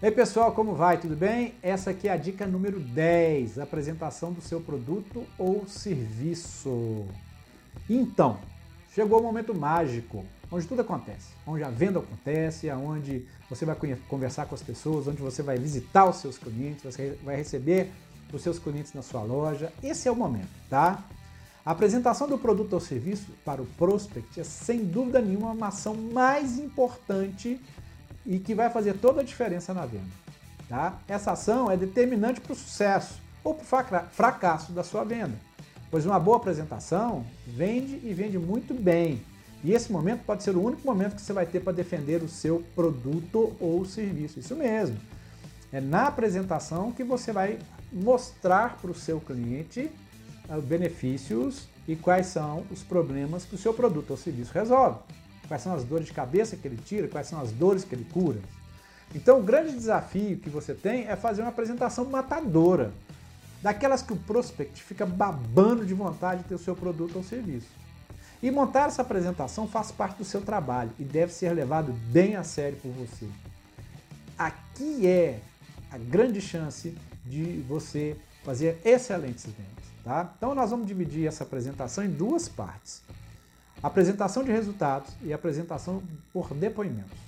Ei pessoal, como vai? Tudo bem? Essa aqui é a dica número 10, apresentação do seu produto ou serviço. Então, chegou o momento mágico, onde tudo acontece, onde a venda acontece, onde você vai conversar com as pessoas, onde você vai visitar os seus clientes, você vai receber os seus clientes na sua loja. Esse é o momento, tá? A apresentação do produto ou serviço para o prospect é sem dúvida nenhuma uma ação mais importante e que vai fazer toda a diferença na venda. Tá? Essa ação é determinante para o sucesso ou para o fracasso da sua venda, pois uma boa apresentação vende e vende muito bem. E esse momento pode ser o único momento que você vai ter para defender o seu produto ou serviço. Isso mesmo. É na apresentação que você vai mostrar para o seu cliente os benefícios e quais são os problemas que o seu produto ou serviço resolve quais são as dores de cabeça que ele tira, quais são as dores que ele cura. Então, o grande desafio que você tem é fazer uma apresentação matadora, daquelas que o prospect fica babando de vontade de ter o seu produto ou serviço. E montar essa apresentação faz parte do seu trabalho e deve ser levado bem a sério por você. Aqui é a grande chance de você fazer excelentes vendas. Tá? Então, nós vamos dividir essa apresentação em duas partes apresentação de resultados e apresentação por depoimentos.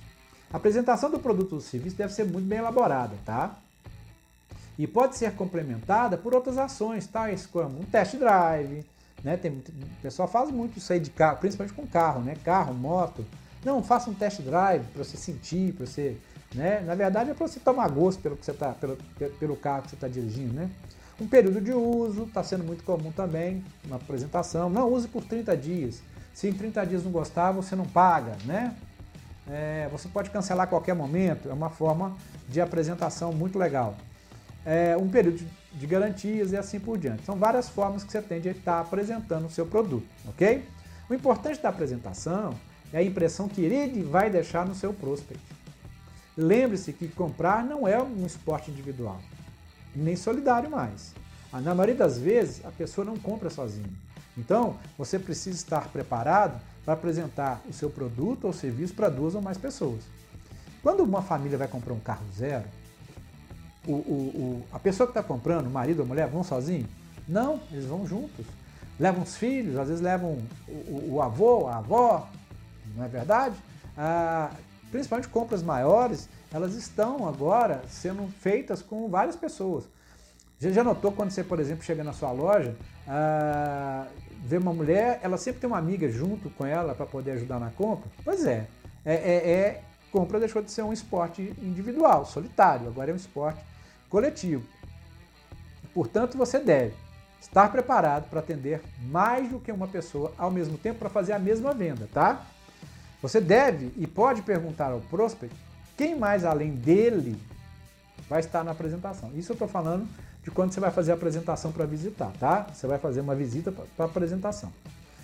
A apresentação do produto ou serviço deve ser muito bem elaborada, tá? E pode ser complementada por outras ações, tais como um test drive, né? Tem, o pessoal faz muito isso aí de carro, principalmente com carro, né? Carro, moto. Não, faça um test drive para você sentir, para você, né? Na verdade é para você tomar gosto pelo que você tá, pelo, pelo carro que você está dirigindo, né? Um período de uso está sendo muito comum também na apresentação. Não use por 30 dias. Se em 30 dias não gostar, você não paga, né? É, você pode cancelar a qualquer momento, é uma forma de apresentação muito legal. É, um período de garantias e assim por diante. São várias formas que você tem de estar apresentando o seu produto, ok? O importante da apresentação é a impressão que ele vai deixar no seu prospect. Lembre-se que comprar não é um esporte individual, nem solidário mais. Na maioria das vezes, a pessoa não compra sozinha. Então, você precisa estar preparado para apresentar o seu produto ou serviço para duas ou mais pessoas. Quando uma família vai comprar um carro zero, o, o, o, a pessoa que está comprando, o marido ou a mulher, vão sozinhos? Não, eles vão juntos. Levam os filhos, às vezes levam o, o avô, a avó, não é verdade? Ah, principalmente compras maiores, elas estão agora sendo feitas com várias pessoas. Já, já notou quando você, por exemplo, chega na sua loja, ah, vê uma mulher, ela sempre tem uma amiga junto com ela para poder ajudar na compra? Pois é, é, é, é, compra deixou de ser um esporte individual, solitário, agora é um esporte coletivo. Portanto, você deve estar preparado para atender mais do que uma pessoa ao mesmo tempo para fazer a mesma venda, tá? Você deve e pode perguntar ao prospect quem mais além dele vai estar na apresentação. Isso eu estou falando de quando você vai fazer a apresentação para visitar, tá? Você vai fazer uma visita para apresentação.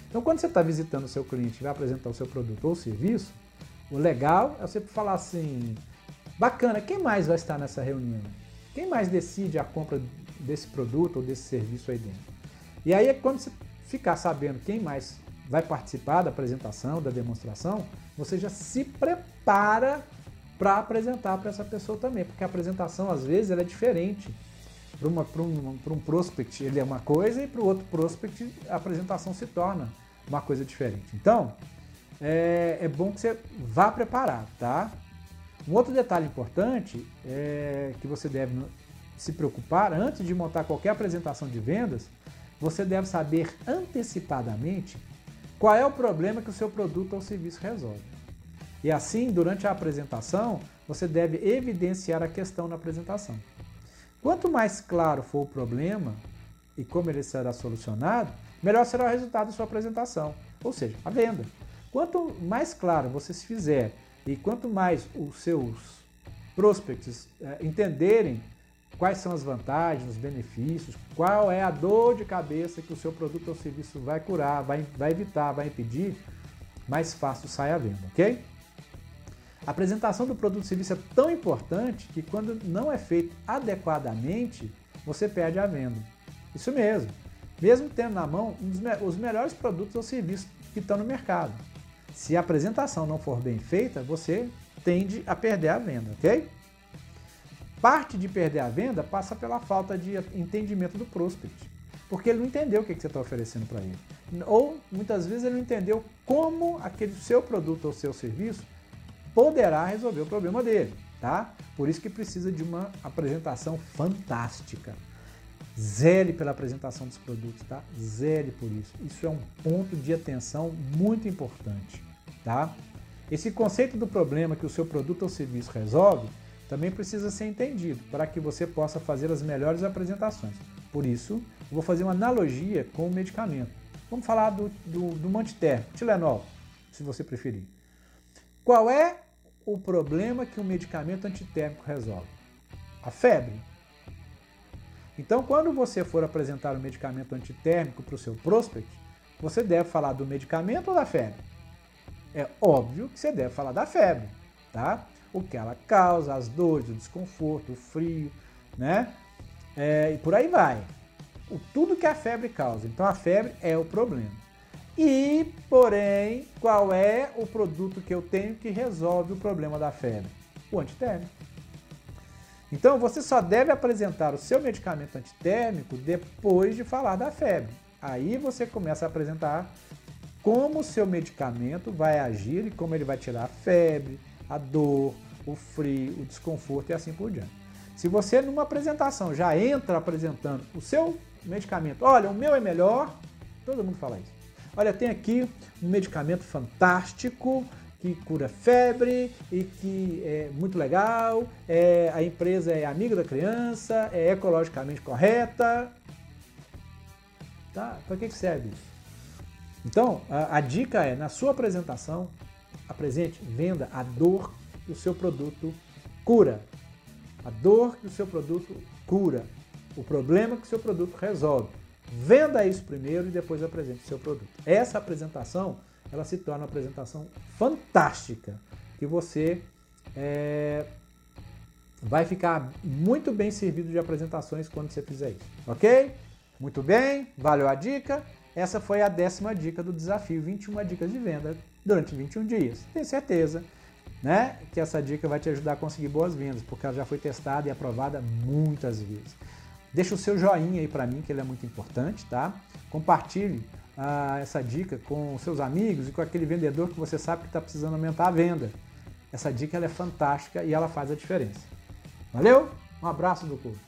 Então, quando você está visitando o seu cliente e vai apresentar o seu produto ou serviço, o legal é você falar assim: bacana, quem mais vai estar nessa reunião? Quem mais decide a compra desse produto ou desse serviço aí dentro? E aí, quando você ficar sabendo quem mais vai participar da apresentação, da demonstração, você já se prepara para apresentar para essa pessoa também, porque a apresentação às vezes ela é diferente para um, um prospect ele é uma coisa e para o outro prospect a apresentação se torna uma coisa diferente. Então, é, é, bom que você vá preparado, tá? Um outro detalhe importante é que você deve se preocupar antes de montar qualquer apresentação de vendas, você deve saber antecipadamente qual é o problema que o seu produto ou serviço resolve. E assim, durante a apresentação, você deve evidenciar a questão na apresentação. Quanto mais claro for o problema e como ele será solucionado, melhor será o resultado da sua apresentação, ou seja, a venda. Quanto mais claro você se fizer e quanto mais os seus prospects é, entenderem quais são as vantagens, os benefícios, qual é a dor de cabeça que o seu produto ou serviço vai curar, vai, vai evitar, vai impedir, mais fácil sai a venda, ok? A apresentação do produto e serviço é tão importante que quando não é feito adequadamente, você perde a venda. Isso mesmo. Mesmo tendo na mão os melhores produtos ou serviços que estão no mercado. Se a apresentação não for bem feita, você tende a perder a venda, ok? Parte de perder a venda passa pela falta de entendimento do prospect, porque ele não entendeu o que você está oferecendo para ele. Ou muitas vezes ele não entendeu como aquele seu produto ou seu serviço poderá resolver o problema dele, tá? Por isso que precisa de uma apresentação fantástica. Zele pela apresentação dos produtos, tá? Zele por isso. Isso é um ponto de atenção muito importante, tá? Esse conceito do problema que o seu produto ou serviço resolve também precisa ser entendido para que você possa fazer as melhores apresentações. Por isso, vou fazer uma analogia com o medicamento. Vamos falar do, do, do Tilenol, se você preferir. Qual é o problema que o medicamento antitérmico resolve? A febre. Então, quando você for apresentar um medicamento antitérmico para o seu prospect, você deve falar do medicamento ou da febre? É óbvio que você deve falar da febre, tá? O que ela causa, as dores, o desconforto, o frio, né? É, e por aí vai. O, tudo que a febre causa. Então, a febre é o problema. E, porém, qual é o produto que eu tenho que resolve o problema da febre? O antitérmico. Então, você só deve apresentar o seu medicamento antitérmico depois de falar da febre. Aí você começa a apresentar como o seu medicamento vai agir e como ele vai tirar a febre, a dor, o frio, o desconforto e assim por diante. Se você numa apresentação já entra apresentando o seu medicamento, olha, o meu é melhor, todo mundo fala isso. Olha, tem aqui um medicamento fantástico que cura febre e que é muito legal, é, a empresa é amiga da criança, é ecologicamente correta. Tá? Para que, que serve isso? Então, a, a dica é, na sua apresentação, apresente, venda a dor que o seu produto cura. A dor que o seu produto cura. O problema que o seu produto resolve. Venda isso primeiro e depois apresente o seu produto. Essa apresentação ela se torna uma apresentação fantástica, que você é, vai ficar muito bem servido de apresentações quando você fizer isso, ok? Muito bem, valeu a dica. Essa foi a décima dica do desafio 21 dicas de venda durante 21 dias. Tenho certeza né, que essa dica vai te ajudar a conseguir boas vendas, porque ela já foi testada e aprovada muitas vezes. Deixa o seu joinha aí para mim, que ele é muito importante, tá? Compartilhe ah, essa dica com seus amigos e com aquele vendedor que você sabe que está precisando aumentar a venda. Essa dica é fantástica e ela faz a diferença. Valeu? Um abraço do curso.